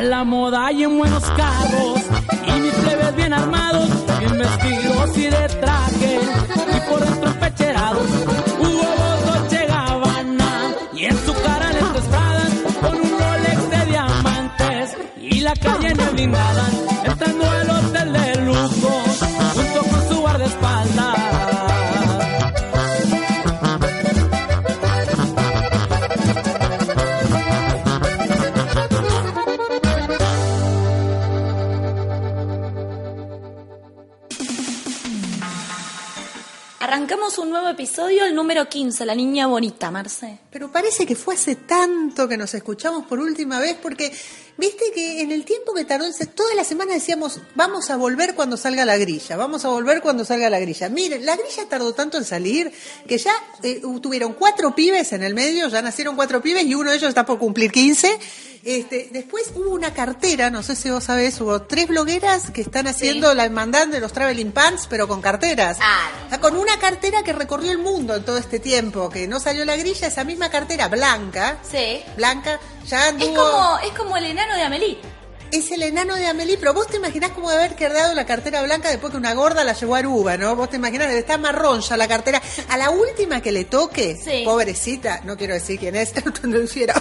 A la moda y en buenos carros, y mis plebes bien armados, bien vestidos y de traje, y por dentro pecherados, huevos Dolce Gabbana, y en su cara les Pradas, con un Rolex de diamantes, y la calle en blindada, entrando al hotel episodio, el número 15, La Niña Bonita, Marce. Pero parece que fue hace tanto que nos escuchamos por última vez, porque viste que en el tiempo que tardó, toda la semana decíamos, vamos a volver cuando salga la grilla, vamos a volver cuando salga la grilla. Miren, la grilla tardó tanto en salir que ya eh, tuvieron cuatro pibes en el medio, ya nacieron cuatro pibes y uno de ellos está por cumplir 15. Este, después hubo una cartera, no sé si vos sabés, hubo tres blogueras que están haciendo la hermandad de los traveling pants, pero con carteras. Ah. O sea, con una cartera que recorrió el mundo en todo este tiempo, que no salió la grilla, esa misma cartera blanca, Sí. blanca, ya anduvo... Es como, es como el enano de Amelie. Es el enano de Amelie, pero vos te imaginás cómo debe haber quedado la cartera blanca después que una gorda la llevó a Aruba, ¿no? Vos te imaginás, estar marrón ya la cartera. A la última que le toque, Sí. pobrecita, no quiero decir quién es, no lo hiciera.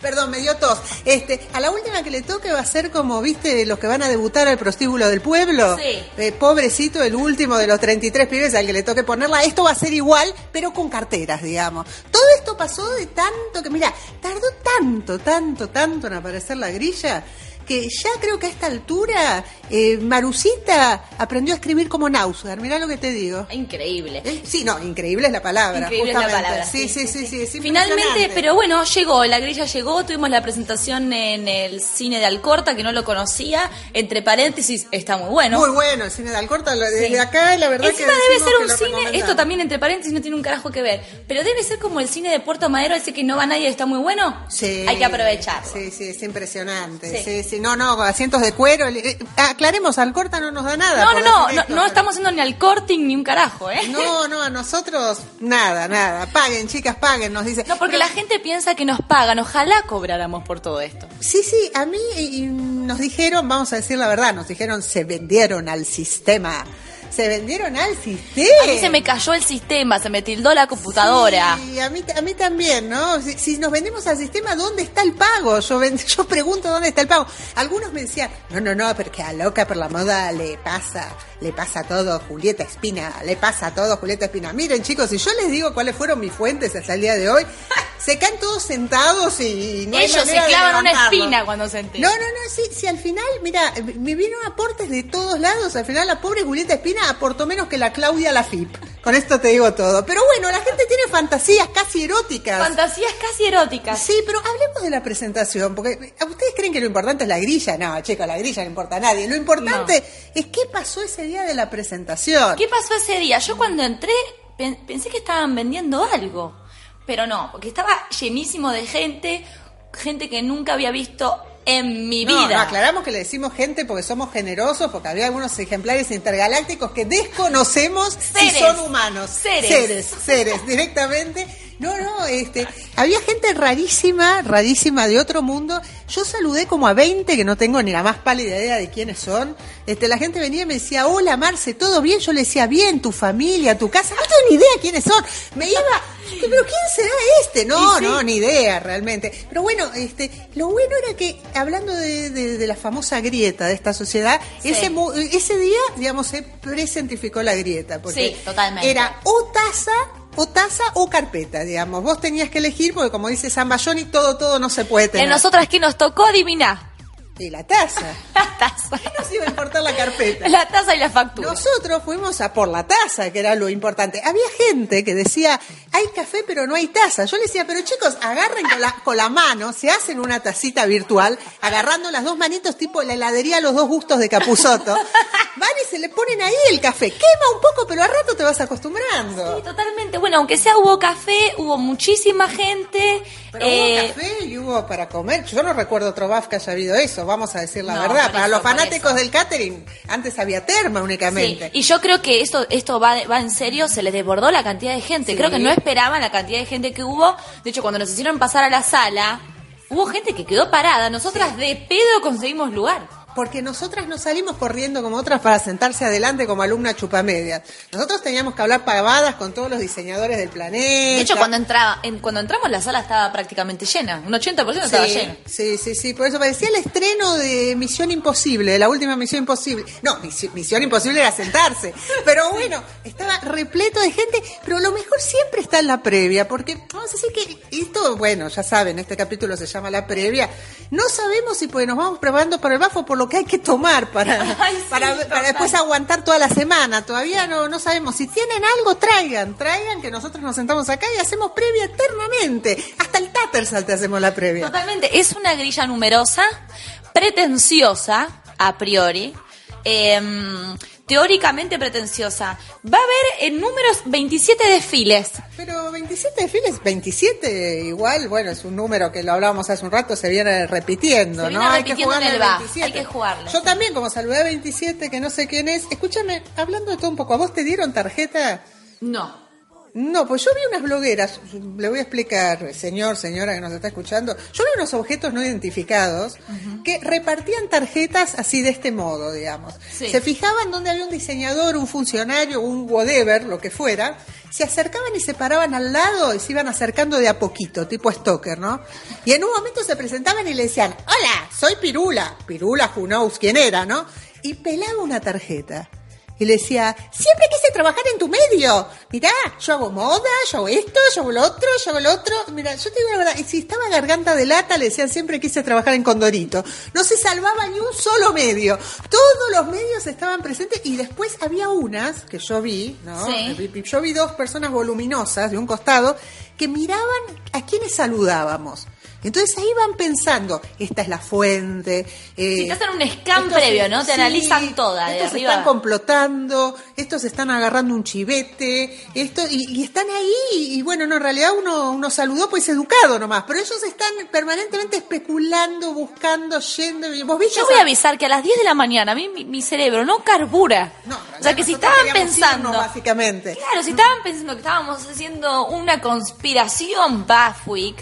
Perdón, me dio tos. Este, a la última que le toque va a ser como, viste, los que van a debutar al prostíbulo del pueblo. Sí. Eh, pobrecito, el último de los 33 pibes al que le toque ponerla. Esto va a ser igual, pero con carteras, digamos. Todo esto pasó de tanto que, mira, tardó tanto, tanto, tanto en aparecer la grilla que ya creo que a esta altura eh, Marucita aprendió a escribir como Nausgar. Mirá lo que te digo. Increíble. Eh, Sí, no, increíble es la palabra. Increíble es la justamente. palabra, Sí, sí, sí, sí, Finalmente, pero bueno, llegó, la grilla llegó, tuvimos la presentación en el cine de Alcorta, que no lo conocía, entre paréntesis, está muy bueno. Muy bueno el cine de Alcorta. Desde Sí. acá, la verdad Encima que debe ser un cine, esto también entre paréntesis no tiene un carajo que ver, pero debe ser como el cine de Puerto Madero, ese que no va nadie, está muy bueno. Sí. Hay que aprovechar. Sí, sí, es impresionante. Sí. Sí, sí. No, no, asientos de cuero. el- eh, aclaremos, Alcorta no nos da nada. No, no, no, no, no pero- estamos haciendo ni al corting ni un carajo, ¿eh? No, no, a nosotros nada, nada. Paguen, chicas, paguen, nos dice. No, porque la gente piensa que nos pagan, ojalá cobráramos por todo esto. Sí, sí, a mí y nos dijeron, vamos a decir la verdad, nos dijeron se vendieron al sistema. Se vendieron al sistema. A mí se me cayó el sistema, se me tildó la computadora. Y a mí, a mí también, ¿no? Si, si nos vendemos al sistema, ¿dónde está el pago? Yo, ven- yo pregunto dónde está el pago. Algunos me decían, no, no, no, porque a loca por la moda le pasa, le pasa todo Julieta Espina, le pasa todo Julieta Espina. Miren, chicos, si yo les digo cuáles fueron mis fuentes hasta el día de hoy, se caen todos sentados y no hay Ellos se clavan una espina cuando se enteran. No, no, no, sí, sí, al final, mira, me vieron aportes de todos lados. Al final, la pobre Julieta Espina aportó menos que la Claudia Lafip. Con esto te digo todo. Pero bueno, la gente tiene fantasías casi eróticas. Fantasías casi eróticas. Sí, pero hablemos de la presentación, porque ¿a ustedes creen que lo importante es la grilla? No, chicos, la grilla no importa a nadie. Lo importante es qué pasó ese día de la presentación. ¿Qué pasó ese día? Yo cuando entré pen- pensé que estaban vendiendo algo, pero no, porque estaba llenísimo de gente, gente que nunca había visto en mi No, vida. no, aclaramos que le decimos gente porque somos generosos, porque había algunos ejemplares intergalácticos que desconocemos si son humanos. Seres. Seres, seres, directamente. No, no, este, había gente rarísima, rarísima de otro mundo. Yo saludé como a 20 que no tengo ni la más pálida idea de quiénes son. Este, la gente venía y me decía, hola Marce, ¿todo bien? Yo le decía, bien, tu familia, tu casa. No tengo ni idea quiénes son. Me iba, pero ¿quién será este? No, sí. no, ni idea realmente. Pero bueno, este, lo bueno era que, hablando de, de- de la famosa grieta de esta sociedad, Sí. ese, ese día, digamos, se presentificó la grieta. Porque Sí, totalmente. Era o taza, o taza o carpeta, digamos. Vos tenías que elegir, porque como dice San Bayoni, todo, todo no se puede tener. En nosotras que nos tocó adivinar. Y la taza. La taza. ¿Qué nos iba a importar la carpeta? La taza y la factura. Nosotros fuimos a por la taza, que era lo importante. Había gente que decía, hay café pero no hay taza. Yo le decía, pero chicos, agarren con la, con la mano, se hacen una tacita virtual, agarrando las dos manitos tipo la heladería Los Dos Gustos de Capuzoto. Van y se le ponen ahí el café. Quema un poco, pero al rato te vas acostumbrando. Sí, totalmente. Bueno, aunque sea hubo café, hubo muchísima gente. Pero eh, hubo café y hubo para comer. Yo no recuerdo otro BAF que haya habido eso, vamos a decir la No, verdad. Para eso, los fanáticos del catering, antes había terma Sí, únicamente. y yo creo que esto esto va, va en serio, se les desbordó la cantidad de gente. Sí. Creo que no esperaban la cantidad de gente que hubo. De hecho, cuando nos hicieron pasar a la sala, hubo gente que quedó parada. Nosotras de pedo conseguimos lugar. Porque nosotras no salimos corriendo como otras para sentarse adelante como alumna chupamedias. Nosotros teníamos que hablar pavadas con todos los diseñadores del planeta. De hecho, cuando entraba, en- cuando entramos la sala estaba prácticamente llena. Un 80% estaba Sí, lleno. sí, sí, sí, por eso parecía el estreno de Misión Imposible, de la última Misión Imposible. No, Misi- Misión Imposible era sentarse, pero bueno, estaba repleto de gente, pero lo mejor siempre está en la previa, porque vamos a decir que esto, bueno, ya saben, este capítulo se llama la previa, no sabemos si pues nos vamos preparando para el bafo por lo que hay que tomar para, Ay, sí, para, para después aguantar toda la semana, todavía no, no sabemos, si tienen algo traigan, traigan que nosotros nos sentamos acá y hacemos previa eternamente, hasta el Tattersall te hacemos la previa. Totalmente. Es una grilla numerosa, pretenciosa, a priori. em, teóricamente pretenciosa. Va a haber en números 27 desfiles. Pero 27 desfiles, 27 igual, bueno, es un número que lo hablábamos hace un rato, se viene repitiendo, Se viene ¿no? repitiendo en el al BAF, hay que jugarle. Yo también, como saludé a 27, que no sé quién es, escúchame, hablando de todo un poco, ¿a vos te dieron tarjeta? No. No, pues yo vi unas blogueras, le voy a explicar, señor, señora que nos está escuchando, yo vi unos objetos no identificados que repartían tarjetas así de este modo, digamos. Sí. Se fijaban donde había un diseñador, un funcionario, un whatever, lo que fuera, se acercaban y se paraban al lado y se iban acercando de a poquito, tipo stalker, ¿no? Y en un momento se presentaban y le decían, hola, soy Pirula, Pirula, who knows quién era, ¿no? Y pelaba una tarjeta. Y le decía, siempre quise trabajar en tu medio. Mirá, yo hago moda, yo hago esto, yo hago lo otro, yo hago lo otro. Mira, yo te digo la verdad, y si estaba garganta de lata, le decían, siempre quise trabajar en Condorito. No se salvaba ni un solo medio. Todos los medios estaban presentes y después había unas que yo vi, ¿no? Sí. Yo vi dos personas voluminosas de un costado que miraban a quienes saludábamos. Entonces ahí van pensando, esta es la fuente. eh, Sí, te hacen un scan previo, ¿no? Te analizan toda, de Estos se arriba. están complotando, estos están agarrando un chivete, esto, y, y están ahí, y bueno, no, en realidad uno, uno saludó pues educado nomás, pero ellos están permanentemente especulando, buscando, yendo, y vos viste Yo voy a avisar que a las 10 de la mañana a mí mi, mi cerebro no carbura. No, o sea que si estaban pensando... irnos, básicamente. Claro, si estaban pensando que estábamos haciendo una conspiración Week,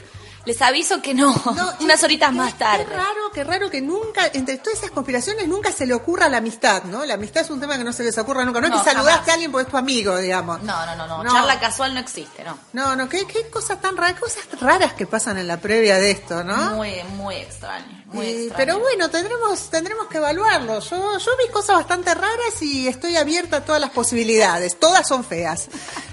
les aviso que no, No, unas horitas qué- más tarde. Qué raro, qué raro que nunca, entre todas esas conspiraciones, nunca se le ocurra la amistad, ¿no? La amistad es un tema que no se les ocurra nunca. No, No, es que saludaste jamás. a alguien porque es tu amigo, digamos. No, no, no, no, No. charla casual no existe, no. No, no, qué, qué cosas tan raras, cosas raras que pasan en la previa de esto, ¿no? Muy, muy extraño, muy extraño. pero bueno, tendremos, tendremos que evaluarlo. Yo, yo vi cosas bastante raras y estoy abierta a todas las posibilidades. Todas son feas.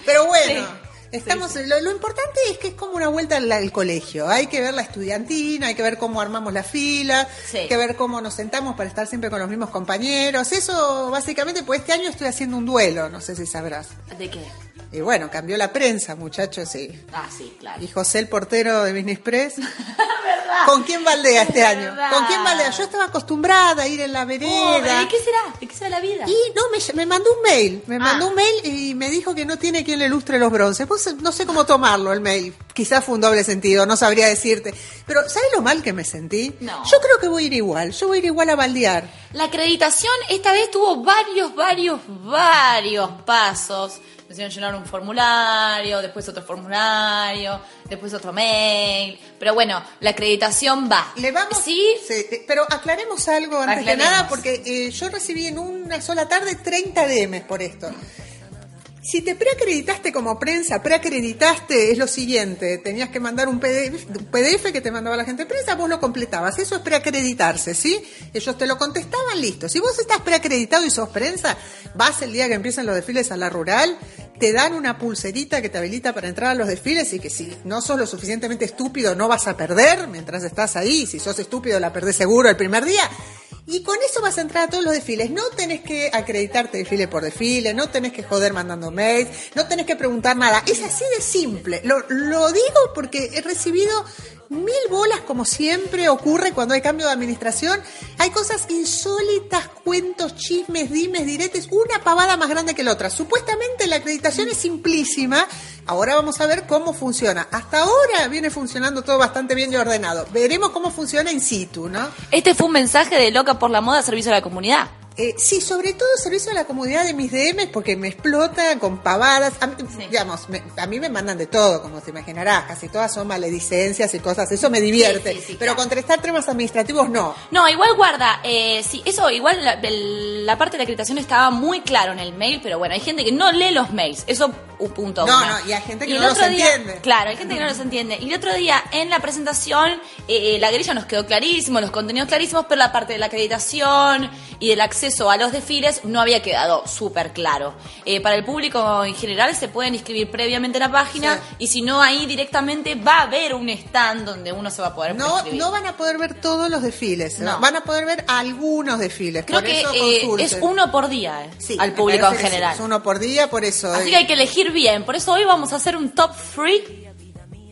Pero bueno. Sí. Estamos, Lo, lo importante es que es como una vuelta al, al colegio. Hay que ver la estudiantina, hay que ver cómo armamos la fila, Sí. hay que ver cómo nos sentamos para estar siempre con los mismos compañeros. Eso, básicamente, pues este año estoy haciendo un duelo, no sé si sabrás. ¿De qué? Y bueno, cambió la prensa, muchachos, sí. Ah, sí, claro. Y José el portero de Business Press. ¿Con quién baldea este Es año? ¿Con quién baldea? Yo estaba acostumbrada a ir en la Oh, vereda. ¿De qué será? ¿De qué será la vida? y no, me, me mandó un mail. Me Ah. mandó un mail y me dijo que no tiene quien le lustre los bronces. Pues no sé cómo tomarlo el mail. Quizás fue un doble sentido, no sabría decirte. Pero ¿sabes lo mal que me sentí? No. Yo creo que voy a ir igual. Yo voy a ir igual a baldear. La acreditación esta vez tuvo varios, varios, varios pasos. Me hicieron llenar un formulario, después otro formulario, después otro mail. Pero bueno, la acreditación va. Le vamos. Sí, pero aclaremos algo antes Aclaremos. que nada, porque eh, yo recibí en una sola tarde 30 DMs por esto. Si te preacreditaste como prensa, preacreditaste es lo siguiente, tenías que mandar un PDF, PDF que te mandaba la gente de prensa, vos lo completabas, eso es preacreditarse, ¿sí? Ellos te lo contestaban, listo. Si vos estás preacreditado y sos prensa, vas el día que empiezan los desfiles a la rural, te dan una pulserita que te habilita para entrar a los desfiles y que si no sos lo suficientemente estúpido no vas a perder mientras estás ahí, si sos estúpido la perdés seguro el primer día. Y con eso vas a entrar a todos los desfiles. No tenés que acreditarte desfile por desfile, no tenés que joder mandando mails, no tenés que preguntar nada. Es así de simple. Lo, lo digo porque he recibido mil bolas como siempre ocurre cuando hay cambio de administración. Hay cosas insólitas, cuentos, chismes, dimes, diretes, una pavada más grande que la otra. Supuestamente la acreditación es simplísima. Ahora vamos a ver cómo funciona. Hasta ahora viene funcionando todo bastante bien y ordenado. Veremos cómo funciona in situ, ¿no? Este fue un mensaje de Loca por la Moda Servicio a la Comunidad. Eh, sí, sobre todo servicio a la comunidad de mis DMs porque me explota con pavadas. A mí, Digamos, me- a mí me mandan de todo, como te imaginarás. Casi todas son maledicencias y cosas. Eso me divierte. Sí, sí, sí, pero claro. contestar temas administrativos no. No, igual guarda, eh, sí, eso igual la, la parte de la acreditación estaba muy claro en el mail, pero bueno, hay gente que no lee los mails, eso punto No, no, y hay gente que el no los día- entiende. Claro, hay gente que no los entiende. Y el otro día en la presentación, eh, la grilla nos quedó clarísimo, los contenidos clarísimos, pero la parte de la acreditación y del acceso a los desfiles no había quedado súper claro. Eh, para el público en general se pueden inscribir previamente en la página Sí. y si no ahí directamente va a haber un stand donde uno se va a poder No, no van a poder ver todos los desfiles. No. Van a poder ver algunos desfiles. Creo por que eso eh, es uno por día eh, Sí, al público en general. Es uno por día, por eso. Así eh, que hay que elegir bien. Por eso hoy vamos a hacer un top 3.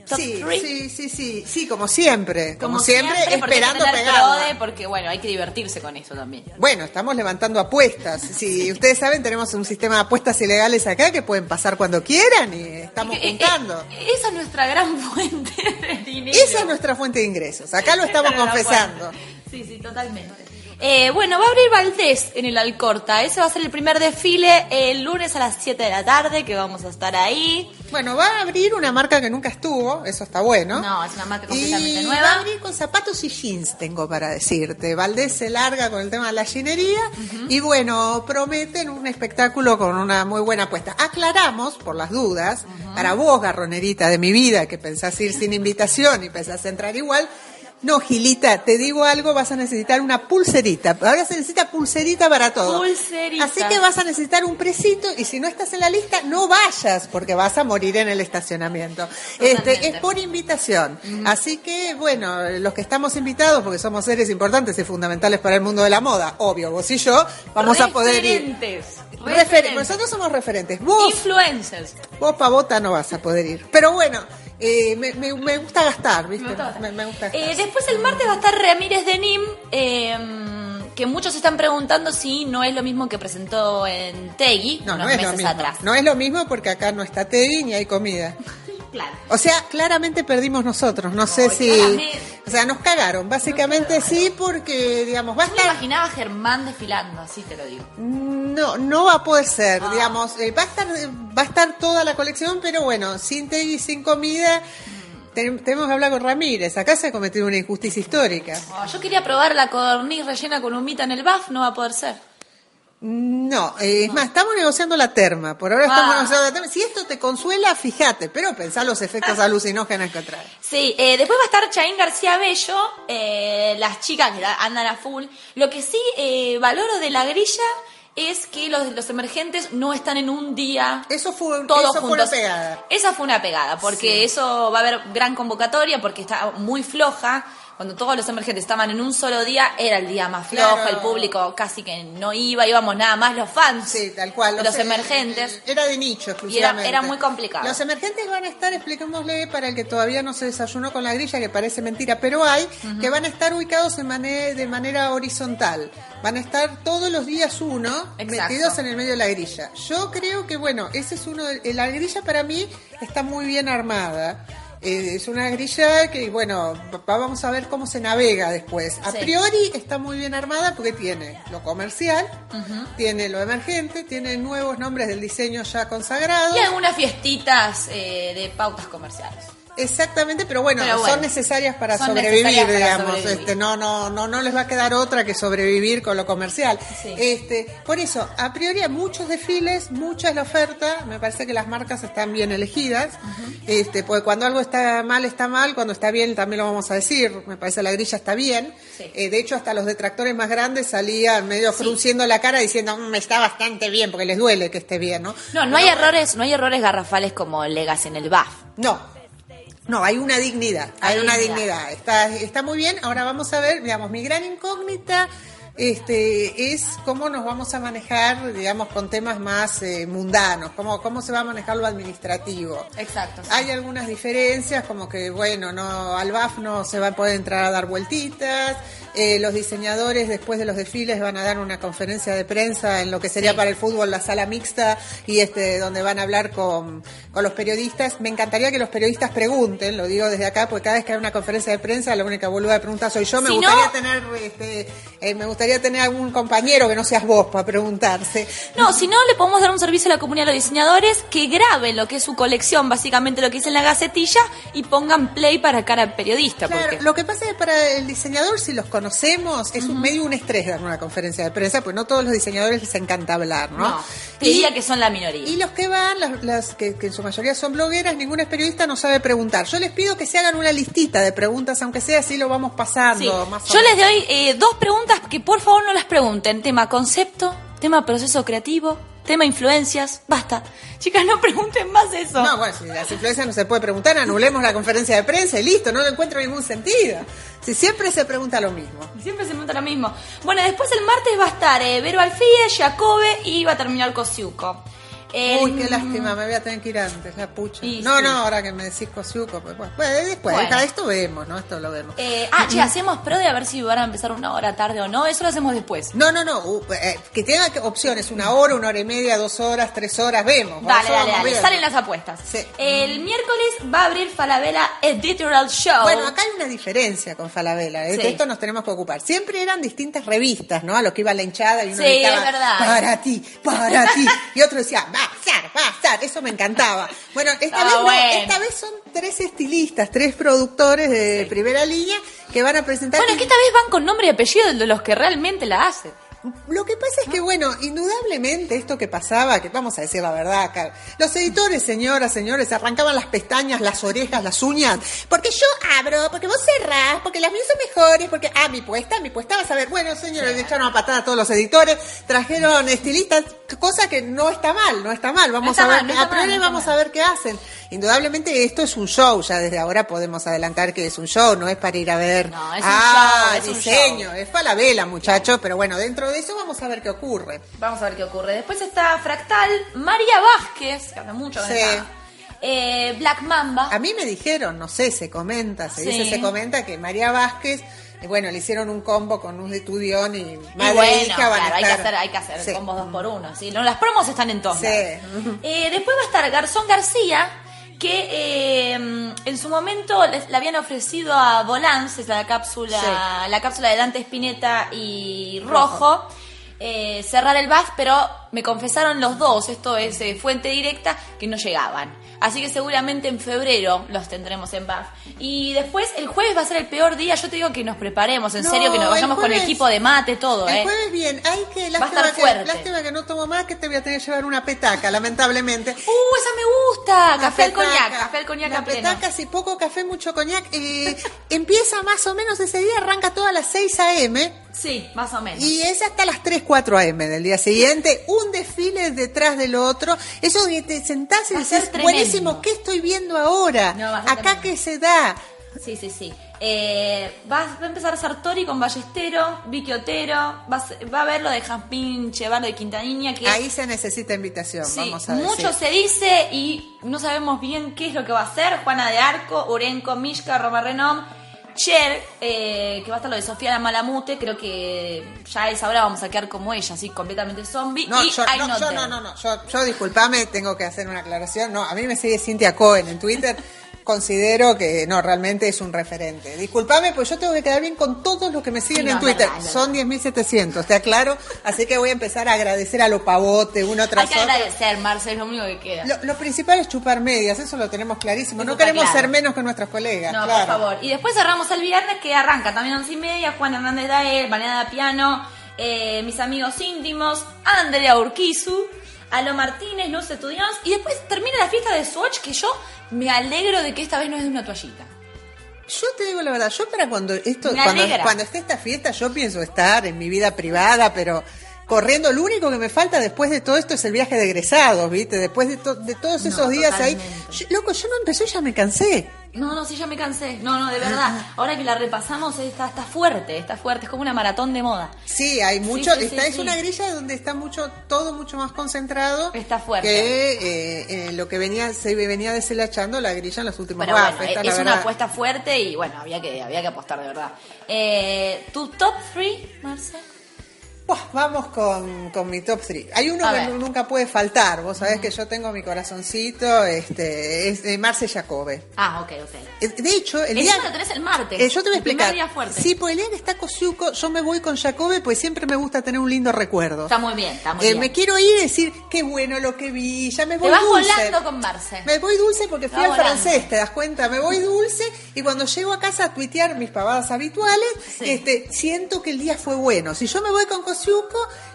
Top sí, sí, sí, sí, sí, como siempre, como, Como siempre, porque esperando pegarla. prode, porque bueno, hay que divertirse con eso también. Bueno, estamos levantando apuestas. Si ustedes saben, tenemos un sistema de apuestas ilegales acá que pueden pasar cuando quieran y estamos Eh, juntando. eh, esa es nuestra gran fuente de dinero. Esa es nuestra fuente de ingresos. Acá lo estamos confesando. Sí, sí, totalmente. Eh, bueno, va a abrir Valdés en el Alcorta. Ese va a ser el primer desfile el lunes a las 7 de la tarde, que vamos a estar ahí. Bueno, va a abrir una marca que nunca estuvo, eso está bueno. No, es una marca completamente y nueva. va a abrir con zapatos y jeans, tengo para decirte. Valdés se larga con el tema de la ginería y bueno, prometen un espectáculo con una muy buena apuesta. Aclaramos, por las dudas, para vos, garronerita de mi vida, que pensás ir sin invitación y pensás entrar igual. No, Gilita, te digo algo, vas a necesitar una pulserita. Ahora se necesita pulserita para todo. Pulserita. Así que vas a necesitar un presito y si no estás en la lista, no vayas porque vas a morir en el estacionamiento. Este, es por invitación. Así que, bueno, los que estamos invitados, porque somos seres importantes y fundamentales para el mundo de la moda, obvio, vos y yo, vamos a poder ir. Referentes. Refer- Referentes. nosotros somos referentes. Vos, Influencers. vos pavota no vas a poder ir. Pero bueno, eh, me, me- me gusta gastar, ¿viste? Me gusta. Me, me gusta gastar. Eh, después el martes va a estar Ramírez de Nim, eh, que muchos están preguntando si no es lo mismo que presentó en Tegui no, unos no es lo mismo. atrás. No es lo mismo porque acá no está Tevi ni hay comida. Claro. O sea, claramente perdimos nosotros. No sé si. claramente. O sea, nos cagaron. Básicamente sí, porque, digamos, va a Yo me estar. imaginaba a Germán desfilando, así te lo digo. No, no va a poder ser. Ah. Digamos, eh, va a estar, va a estar toda la colección, pero bueno, sin té y sin comida. ten- tenemos que hablar con Ramírez. Acá se ha cometido una injusticia histórica. Oh, yo quería probar la codorniz rellena con humita en el BAF, no va a poder ser. No, eh, es más, estamos negociando la terma. Por ahora estamos Ah. negociando la terma. Si esto te consuela, fíjate, pero pensá los efectos alucinógenos que trae. Sí, eh, después va a estar Chaín García Bello, eh, las chicas que andan a full. Lo que sí eh, valoro de la grilla es que los, los emergentes no están en un día Eso fue, todos eso fue juntos. una pegada. Esa fue una pegada, porque eso va a haber gran convocatoria, porque está muy floja. Cuando todos los emergentes estaban en un solo día, era el día más flojo, Claro. el público casi que no iba, íbamos nada más los fans, Sí, tal cual. los e- emergentes. Era de nicho exclusivamente. era muy complicado. Los emergentes van a estar, expliquémosle para el que todavía no se desayunó con la grilla, que parece mentira, pero hay, que van a estar ubicados en de manera horizontal. Van a estar todos los días uno, Exacto. metidos en el medio de la grilla. Yo creo que, bueno, ese es uno de, la grilla para mí está muy bien armada. Eh, es una grilla que, bueno, va- vamos a ver cómo se navega después. A Sí. priori está muy bien armada porque tiene lo comercial, tiene lo emergente, tiene nuevos nombres del diseño ya consagrados. Y algunas fiestitas eh, de pautas comerciales. Exactamente, pero bueno, Pero bueno, son necesarias para son sobrevivir, necesarias para digamos. sobrevivir. Este, no, no, no, no les va a quedar otra que sobrevivir con lo comercial. Sí. Este, por eso, a priori hay muchos desfiles, mucha es la oferta. Me parece que las marcas están bien elegidas. Este, porque cuando algo está mal está mal, cuando está bien también lo vamos a decir. Me parece la grilla está bien. Sí. Eh, de hecho, hasta los detractores más grandes salían medio frunciendo la cara diciendo "Mm, está bastante bien, porque les duele que esté bien, ¿no? No, no hay errores, no hay errores garrafales como Legas en el BAF. No. No, hay una dignidad, hay, Hay una dignidad. dignidad. Está, está muy bien. Ahora vamos a ver, digamos, mi gran incógnita este, es cómo nos vamos a manejar, digamos, con temas más eh, mundanos, cómo, cómo se va a manejar lo administrativo. Exacto. Hay algunas diferencias, como que, bueno, no al BAF no se va a poder entrar a dar vueltitas. eh, los diseñadores después de los desfiles van a dar una conferencia de prensa en lo que sería Sí. para el fútbol la sala mixta y este donde van a hablar con, con los periodistas. Me encantaría que los periodistas pregunten, lo digo desde acá, porque cada vez que hay una conferencia de prensa la única boluda de preguntar soy yo. Me Si gustaría no- tener este, eh, me gustaría tener algún compañero que no seas vos para preguntarse. No, si no, le podemos dar un servicio a la comunidad de los diseñadores que graben lo que es su colección, básicamente lo que dice en la gacetilla, y pongan play para cara al periodista. Claro, porque... lo que pasa es que para el diseñador, si los conocemos, es un medio un estrés dar una conferencia de prensa, pues no todos los diseñadores les encanta hablar, ¿no? No, te Y- diría que son la minoría. Y los que van, las, las que, que en su mayoría son blogueras, ningún es periodista no sabe preguntar. Yo les pido que se hagan una listita de preguntas, aunque sea así lo vamos pasando. Sí. más o Yo les doy eh, dos preguntas que por favor no las pregunten. Tema concepto, tema proceso creativo, tema influencias. Basta. Chicas, no pregunten más eso. No, bueno, si las influencias no se puede preguntar, anulemos la conferencia de prensa y listo, no le encuentro ningún sentido. Si siempre se pregunta lo mismo. Siempre se pregunta lo mismo. Bueno, después el martes va a estar eh, Vero Alfie, Jacobe y va a terminar Kosiuko. El- Uy, qué lástima, me voy a tener que ir antes, la pucha. No, sí. no, ahora que me decís Cosiuco, pues bueno, bueno, después, Bueno. esto vemos, ¿no? Esto lo vemos. Eh, ah, che, hacemos pro de a ver si van a empezar una hora tarde o no. Eso lo hacemos después. No, no, no, uh, eh, que tenga opciones, una hora, una hora y media, dos horas, tres horas, vemos. Dale, dale, vamos dale. viendo. Salen las apuestas. Sí. El miércoles va a abrir Falabella Editorial Show. Bueno, acá hay una diferencia con Falabella, ¿eh? De esto nos tenemos que ocupar. Siempre eran distintas revistas, ¿no? A lo que iba la hinchada y uno Sí, gritaba, es verdad. para ti, para ti. Y otro decía, va a ser. Eso me encantaba. Bueno, esta, Ah, vez, no, bueno. esta vez son tres estilistas, tres productores de primera línea que van a presentar... Bueno, es que esta vez van con nombre y apellido de los que realmente la hacen. Lo que pasa es que, bueno, indudablemente esto que pasaba, que vamos a decir la verdad acá, los editores, señoras, señores, arrancaban las pestañas, las orejas, las uñas, porque yo abro, porque vos cerrás, porque las mías son mejores, porque, ah, mi puesta, mi puesta, vas a ver, bueno, señores, le echaron a patada a todos los editores, trajeron estilistas, cosa que no está mal, no está mal, vamos No está a ver, mal, no a mal, no vamos mal. a ver qué hacen. Indudablemente esto es un show, ya desde ahora podemos adelantar que es un show, no es para ir a ver, No, es un ah, show, es un diseño, show. es falabela, muchachos, pero bueno, dentro de eso vamos a ver qué ocurre. Vamos a ver qué ocurre. Después está Fractal, María Vázquez, que habla mucho de Sí. Eh, Black Mamba. A mí me dijeron, no sé, se comenta, se Sí. dice, se comenta que María Vázquez, eh, bueno, le hicieron un combo con un estudión y Y madre bueno, e hija van claro, a hay que estar. hacer, hay que hacer Sí. combos dos por uno. ¿sí? No, las promos están en todos Sí. Eh, después va a estar Garzón García, que eh, en su momento les- le habían ofrecido a Volans, es la cápsula, la cápsula de Dante Spinetta y Rojo, eh, cerrar el BAF, pero me confesaron los dos, esto es eh, fuente directa, que no llegaban. Así que seguramente en febrero los tendremos en BAF. Y después el jueves va a ser el peor día, yo te digo que nos preparemos, en No, serio, que nos el vayamos con jueves- equipo de mate, todo, El ¿eh? jueves bien, hay que, Va a lástima, estar que, fuerte. lástima que no tomo más, que te voy a tener que llevar una petaca, lamentablemente. ¡Uh, esa me gusta! Café al coñac, café al coñac La a pleno. petaca, si poco café, mucho coñac. eh, empieza más o menos ese día, arranca todas las 6 a.m. Sí, más o menos. Y es hasta las 3, 4 a.m. del día siguiente, un desfile detrás del otro. Eso de te sentás y tremendo. buenísimo, ¿qué estoy viendo ahora? No, Acá que se da. Sí, sí, sí. Eh, va, va a empezar Sartori con Ballestero, Vicky Otero, va va a haber lo de Jampín Chevalo de Quintanilla, que Ahí se necesita invitación, sí, vamos a ver. mucho se dice y no sabemos bien qué es lo que va a hacer. Juana de Arco, Urenco, Mishka, Roma Renom, Cher, eh, que va a estar lo de Sofía la Malamute, creo que ya a esa hora vamos a quedar como ella, así completamente zombie. No, y yo, I no, Not yo no, no, no, yo, yo disculpame, tengo que hacer una aclaración. No, a mí me sigue Cintia Cohen en Twitter. Considero que no, realmente es un referente. Disculpame, pues yo tengo que quedar bien con todos los que me siguen no, en Twitter. verdad, es Son 10.700, te aclaro. Así que voy a empezar a agradecer a los pavotes, uno Hay tras que otro. agradecer, Marce, es lo único que queda. Lo, lo principal es chupar medias, eso lo tenemos clarísimo. Eso No queremos claro. ser menos que nuestros colegas, No, claro. por favor. Y después cerramos el viernes que arranca también a once y media, Juan Hernández Dael, Vanessa Piano, eh, mis amigos íntimos, Andrea Urquizu, Alo Martínez, Luz Estudiantes, y después termina la fiesta de Swatch que yo me alegro de que esta vez no es de una toallita. Yo te digo la verdad, yo para cuando esto, cuando esté esta fiesta, yo pienso estar en mi vida privada, pero corriendo, lo único que me falta después de todo esto es el viaje de egresados, ¿viste? Después de, to- de todos No, esos días ahí. Yo- loco, yo no empecé y ya me cansé. No, no, sí, ya me cansé. No, no, de verdad. Ahora que la repasamos, está, está fuerte, está fuerte. Es como una maratón de moda. Sí, hay mucho, sí, está, sí, es una grilla donde está mucho, todo mucho más concentrado. Está fuerte. Que eh, eh, lo que venía, se venía deshilachando la grilla en los últimos Pero BAF, bueno, esta es la una verdad. apuesta fuerte y bueno, había que, había que apostar de verdad. Eh, ¿Tu top 3, Marce? Buah, vamos con, con mi top 3. Hay uno A que ver. nunca puede faltar. Vos sabés que yo tengo mi corazoncito, este, es de Marce Jacobe. Ah, ok, ok. Eh, De hecho, el día. lo tenés el martes. Eh, yo te voy a explicar. día fuerte. Sí, pues el día que está Kosiuko, yo me voy con Jacobe, pues siempre me gusta tener un lindo recuerdo. Está muy bien, está muy Eh, bien. me quiero ir y decir, qué bueno lo que vi, ya me Te voy vas dulce. volando con Marce. Me voy dulce porque fui al francés, ¿te das cuenta? Me voy dulce y cuando llego a casa a tuitear mis pavadas habituales, Sí. este, siento que el día fue bueno. Si yo me voy con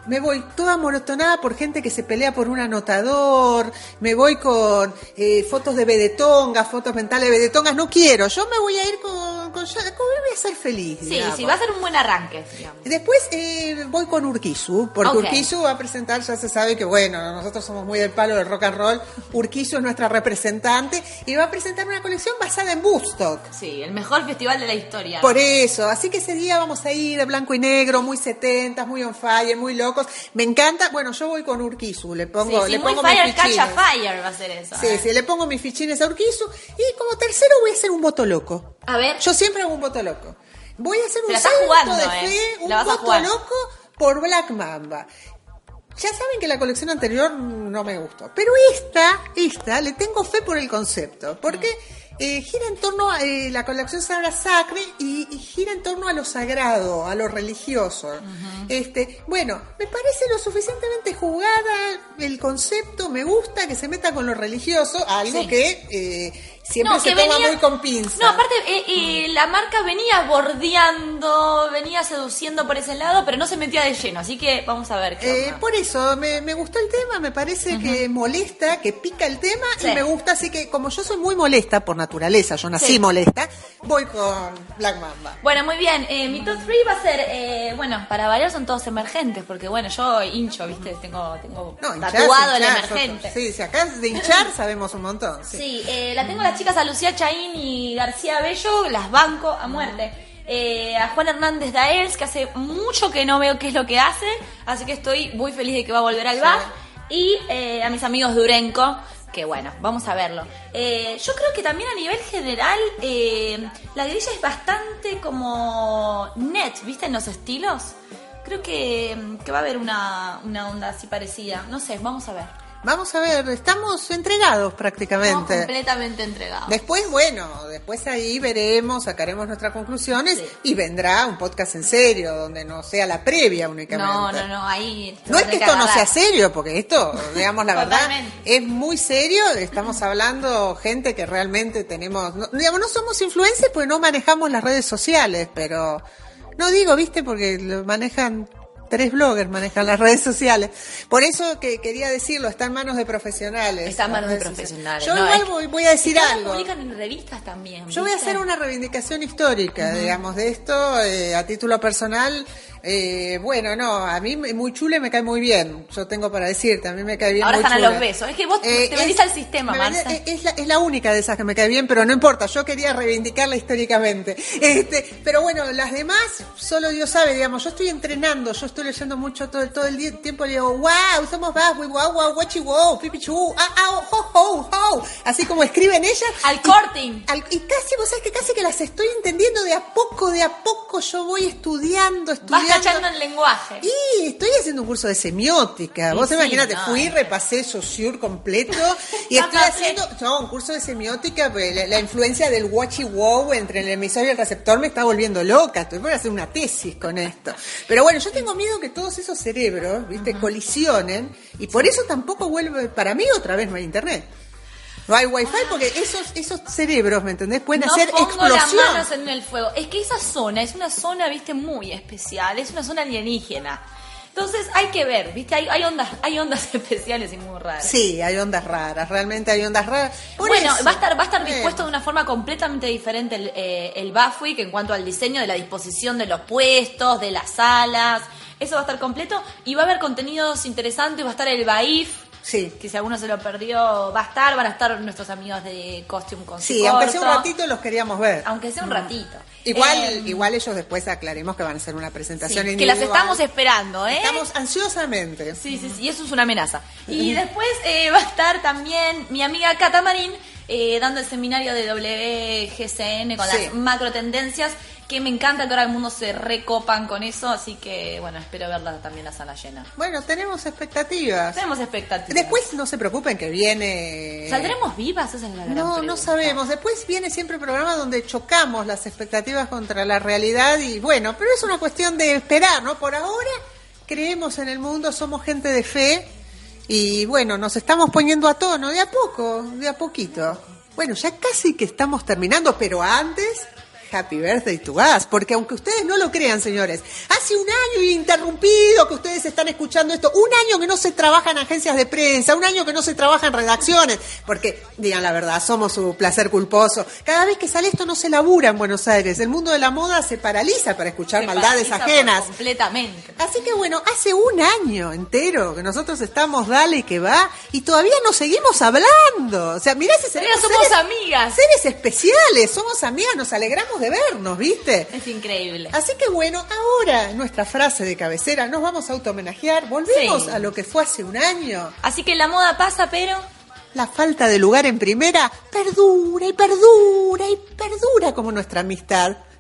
Me voy toda morotonada por gente que se pelea por un anotador, me voy con eh, fotos de vedetongas, fotos mentales de vedetongas, no quiero. Yo me voy a ir con, con voy a ser feliz. Sí, digamos. sí, va a ser un buen arranque, digamos. Después eh, voy con Urquizu, porque Ok. Urquizu va a presentar, ya se sabe que bueno, nosotros somos muy del palo del rock and roll, Urquizu es nuestra representante y va a presentar una colección basada en Woodstock. Sí, el mejor festival de la historia. Por eso, así que ese día vamos a ir de blanco y negro, muy setentas, muy on fire, muy locos. Me encanta, bueno, yo voy con Urquizu, le Sí, pongo, sí, le muy pongo mis fire, catch a fichines. fire va a ser eso. Sí, ¿eh? sí, le pongo mis fichines a Urquizu y como tercero voy a hacer un voto loco. A ver, Yo siempre hago un voto loco. Voy a hacer un salto jugando, de eh. fe, un voto loco por Black Mamba. Ya saben que la colección anterior no me gustó, pero esta, esta, le tengo fe por el concepto, porque eh, gira en torno a eh, la colección llama Sacre y, y gira en torno a lo sagrado, a lo religioso. Este, bueno, me parece lo suficientemente jugada el concepto, me gusta que se meta con lo religioso, algo Sí. que eh, siempre No, se toma venía- muy con pinza. No, aparte, eh, eh, la marca venía bordeando, venía seduciendo por ese lado, pero no se metía de lleno, así que vamos a ver qué Eh, por eso, me, me gustó el tema, me parece que molesta, que pica el tema Sí. y me gusta, así que como yo soy muy molesta por naturaleza, yo nací Sí. molesta, voy con Black Mamba. Bueno, muy bien. Eh, mi top 3 va a ser, eh, bueno, para variar son todos emergentes, porque bueno, yo hincho, ¿viste? Tengo, tengo No, hinchás, tatuado el hinchás, emergente. Sí, si acá de hinchar sabemos un montón. Sí. Sí, la tengo a las chicas a Lucía Chaín y García Bello, las banco a muerte. Eh, a Juan Hernández Daels, que hace mucho que no veo qué es lo que hace, así que estoy muy feliz de que va a volver al bar. Y eh, a mis amigos Durenco, que bueno, vamos a verlo. Eh, yo creo que también a nivel general, la grilla es bastante como net, ¿viste? En los estilos. Creo que, que va a haber una, una onda así parecida. No sé, vamos a ver. Vamos a ver, estamos entregados Estamos prácticamente. completamente entregados. Después, bueno, después ahí veremos, sacaremos nuestras conclusiones Sí. y vendrá un podcast en serio, donde no sea la previa únicamente. No, no, no, ahí. No es que esto no sea serio, porque esto, digamos la verdad, es muy serio. Estamos hablando gente que realmente tenemos, no, digamos, no somos influencers porque no manejamos las redes sociales, pero no digo, viste, porque lo manejan tres bloggers, manejan las redes sociales. Por eso que quería decirlo, está en manos de profesionales. Está en manos de profesionales. Yo no, igual voy, voy a decir algo. publican en revistas también. Yo voy a hacer una reivindicación histórica, digamos, de esto eh, a título personal. Eh, bueno, no, a mí muy chule me cae muy bien. Yo tengo para decirte, a mí me cae bien. Ahora muy están a los besos. Es que vos Eh, te venís es- al sistema, Marta. es, es la, es la única de esas que me cae bien, pero no importa. Yo quería reivindicarla históricamente. Este, pero bueno, las demás, solo Dios sabe, digamos. Yo estoy entrenando, yo estoy leyendo mucho todo, todo el día- tiempo. Le digo, wow, somos vas, wow, wow, guachi, wow, pipichu, ah, ah, ho, ho, ho. Así como escriben ellas. Al corting. al- y casi, vos sabés que casi que las estoy entendiendo de a poco, de a poco yo voy estudiando, Vas estudiando. Cachando el lenguaje. Y estoy haciendo un curso de semiótica. Vos sí, imagínate, no, fui, repasé Saussure completo y estoy haciendo no, un curso de semiótica. pues, La, la influencia del watchy wow entre el emisor y el receptor me está volviendo loca. Estoy por hacer una tesis con esto. Pero bueno, yo tengo miedo que todos esos cerebros, viste, colisionen y por eso tampoco vuelve. Para mí otra vez no hay internet. No hay wifi porque esos esos cerebros, ¿me entendés? Pueden no hacer pongo explosión. las manos en el fuego. Es que esa zona es una zona, viste, muy especial. Es una zona alienígena. Entonces hay que ver, viste, hay, hay ondas, hay ondas especiales y muy raras. Sí, hay ondas raras, realmente hay ondas raras. Por bueno, eso, va a estar, va a estar dispuesto de una forma completamente diferente el, eh, el Buffwick en cuanto al diseño de la disposición de los puestos, de las salas. Eso va a estar completo y va a haber contenidos interesantes. Va a estar el BAIF, Sí. que si alguno se lo perdió, va a estar. Van a estar nuestros amigos de Costume con Sí, aunque sea un ratito los queríamos ver. Aunque sea un ratito. Igual, Eh, igual ellos después aclaremos que van a hacer una sí, presentación que las estamos esperando, ¿eh? Estamos ansiosamente. Sí, sí, sí, y eso es una amenaza. Y después eh, va a estar también mi amiga Cata Marín eh, dando el seminario de WGCN con Sí. las macro tendencias, que me encanta que ahora el mundo se recopan con eso, así que bueno, espero verla también la sala llena. Bueno, tenemos expectativas. Tenemos expectativas. Después no se preocupen que viene. ¿Saldremos vivas? Esa es la gran No, no sabemos. Después viene siempre el programa donde chocamos las expectativas contra la realidad y bueno, pero es una cuestión de esperar, ¿no? Por ahora creemos en el mundo, somos gente de fe y bueno, nos estamos poniendo a tono de a poco, de a poquito. Bueno, ya casi que estamos terminando, pero antes... Happy birthday to us, porque aunque ustedes no lo crean, señores, hace un año interrumpido que ustedes están escuchando esto, un año que no se trabaja en agencias de prensa, un año que no se trabaja en redacciones, porque, digan la verdad, somos su placer culposo. Cada vez que sale esto no se labura en Buenos Aires, el mundo de la moda se paraliza para escuchar Se maldades ajenas. Completamente. Así que bueno, hace un año entero que nosotros estamos dale que va y todavía nos seguimos hablando. O sea, mirá si somos seres- amigas. Seres especiales, somos amigas, nos alegramos de vernos, ¿viste? Es increíble. Así que bueno, ahora nuestra frase de cabecera, nos vamos a auto-homenajear, volvemos Sí. a lo que fue hace un año. Así que la moda pasa, pero... La falta de lugar en primera perdura y perdura y perdura como nuestra amistad.